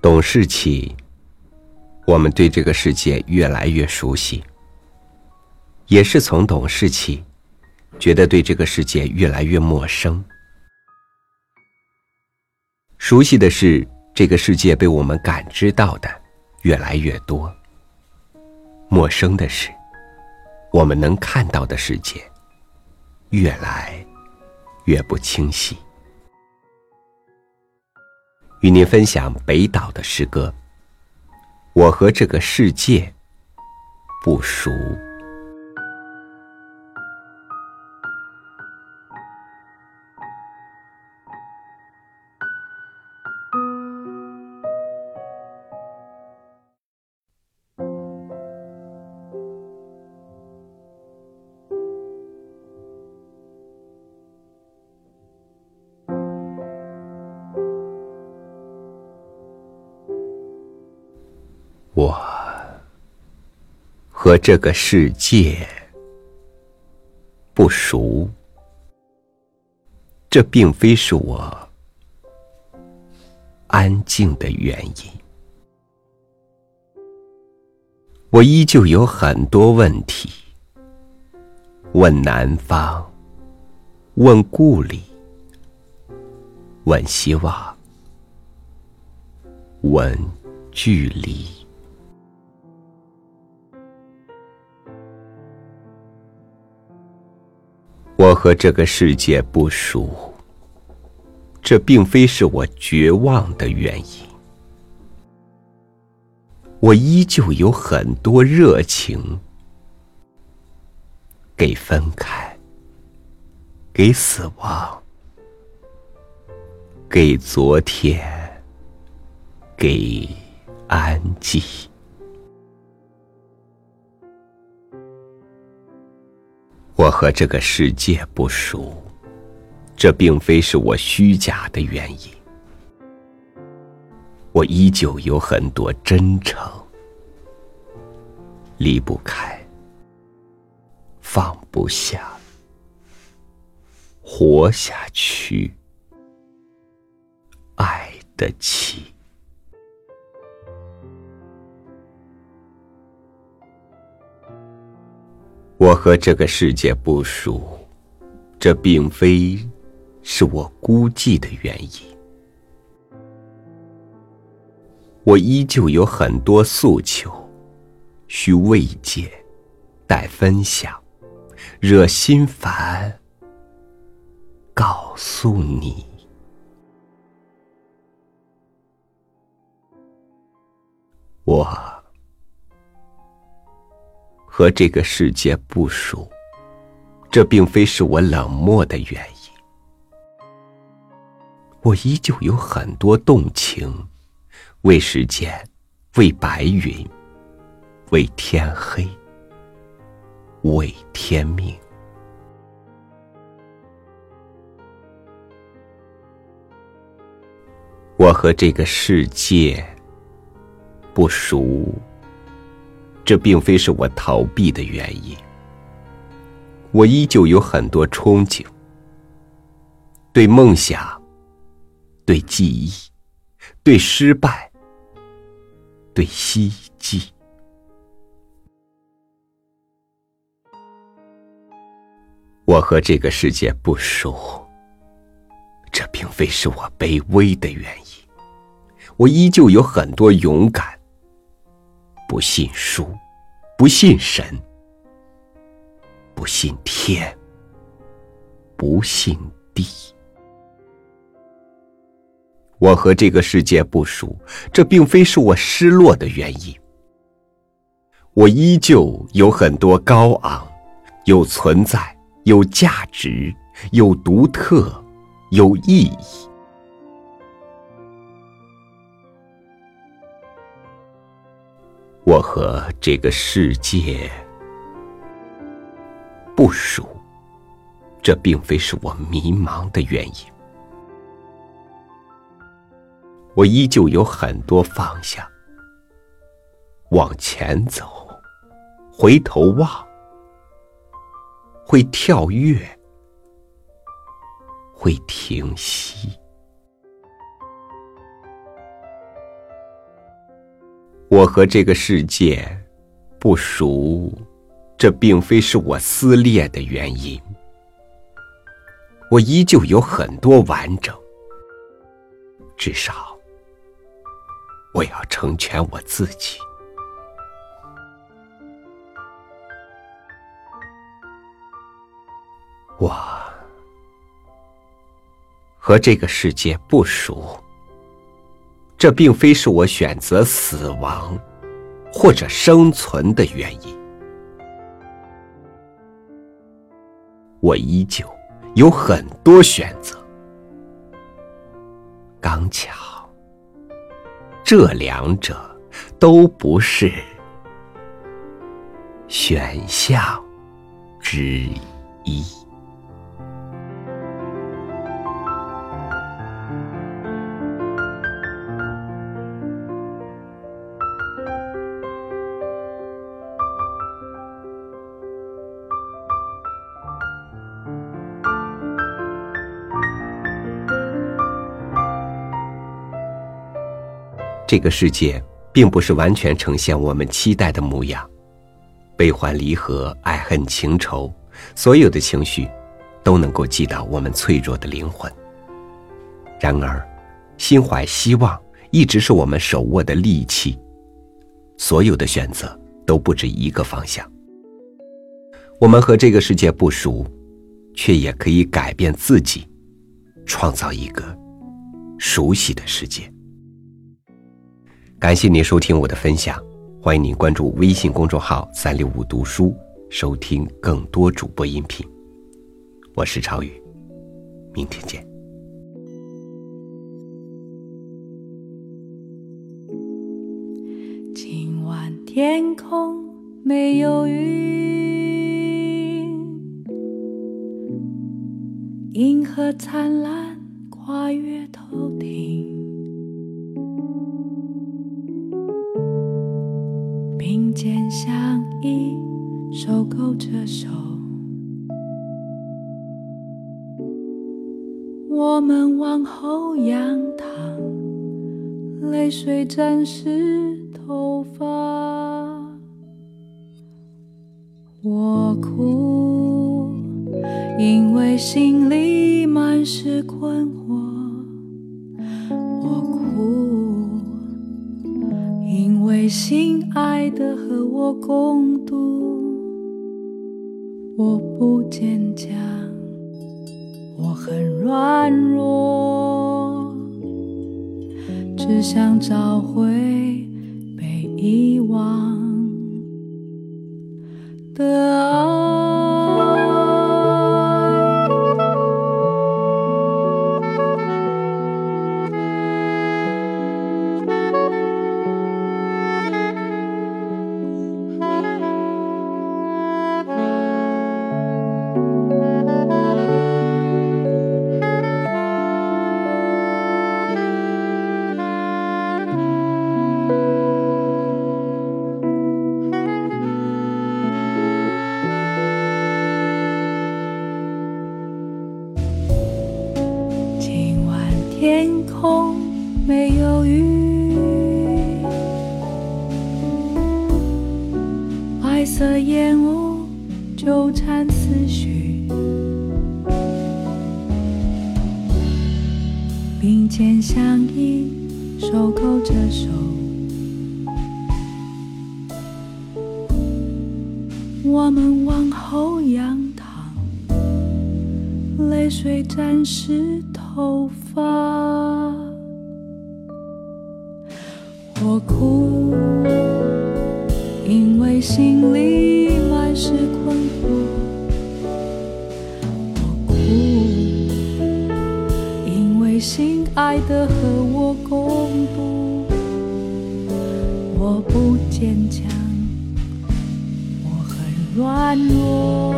懂事起，我们对这个世界越来越熟悉；也是从懂事起，觉得对这个世界越来越陌生。熟悉的是，这个世界被我们感知到的越来越多；陌生的是，我们能看到的世界越来越不清晰。与您分享北岛的诗歌。我和这个世界不熟。我和这个世界不熟，这并非是我安静的原因。我依旧有很多问题，问南方，问故里，问希望，问距离。我和这个世界不熟，这并非是我绝望的原因。我依旧有很多热情，给分开，给死亡，给昨天，给安静。我和这个世界不熟，这并非是我虚假的原因。我依旧有很多真诚，离不开，放不下，活下去，爱得起。我和这个世界不熟，这并非是我孤寂的原因。我依旧有很多诉求，需慰藉，待分享，惹心烦，告诉你，我。和这个世界不熟，这并非是我冷漠的原因。我依旧有很多动情，为时间，为白云，为天黑，为天命。我和这个世界不熟。这并非是我逃避的原因，我依旧有很多憧憬，对梦想，对记忆，对失败，对希冀。我和这个世界不熟，这并非是我卑微的原因，我依旧有很多勇敢。不信书，不信神，不信天，不信地。我和这个世界不熟，这并非是我失落的原因。我依旧有很多高昂，有存在，有价值，有独特，有意义。我和这个世界不熟，这并非是我迷茫的原因。我依旧有很多方向，往前走，回头望，会跳跃，会停息。我和这个世界不熟，这并非是我撕裂的原因。我依旧有很多完整，至少我要成全我自己。我和这个世界不熟。这并非是我选择死亡或者生存的原因。我依旧有很多选择。刚巧，这两者都不是选项之一。这个世界并不是完全呈现我们期待的模样，悲欢离合、爱恨情仇，所有的情绪都能够击倒我们脆弱的灵魂。然而，心怀希望一直是我们手握的利器。所有的选择都不止一个方向。我们和这个世界不熟，却也可以改变自己，创造一个熟悉的世界。感谢您收听我的分享，欢迎您关注微信公众号“三六五读书”，收听更多主播音频。我是超宇，明天见。今晚天空没有云，银河灿烂，跨越头顶。相依，手勾着手，我们往后仰躺，泪水沾湿头发。我哭，因为心里满是困惑。的和我共度，我不坚强，我很软弱，只想找回被遗忘的烟雾纠缠思绪，并肩相依，手勾着手，我们往后仰躺，泪水沾湿头发。我哭，因为心里满是困惑。我哭，因为心爱的和我共度。我不坚强，我很软弱，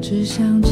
只想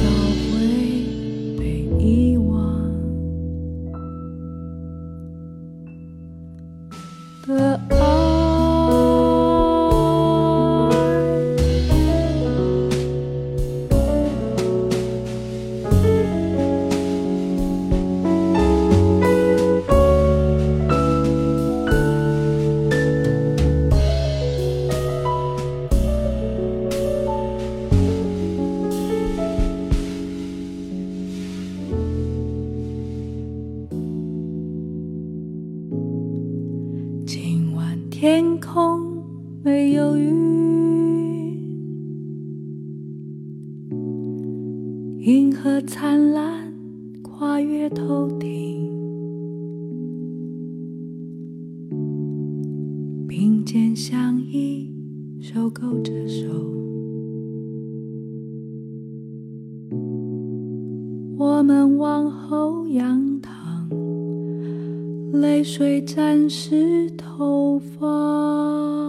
天空没有云，银河灿烂，跨越头顶，并肩相依，手勾着手。我们往后仰，泪水沾湿头发。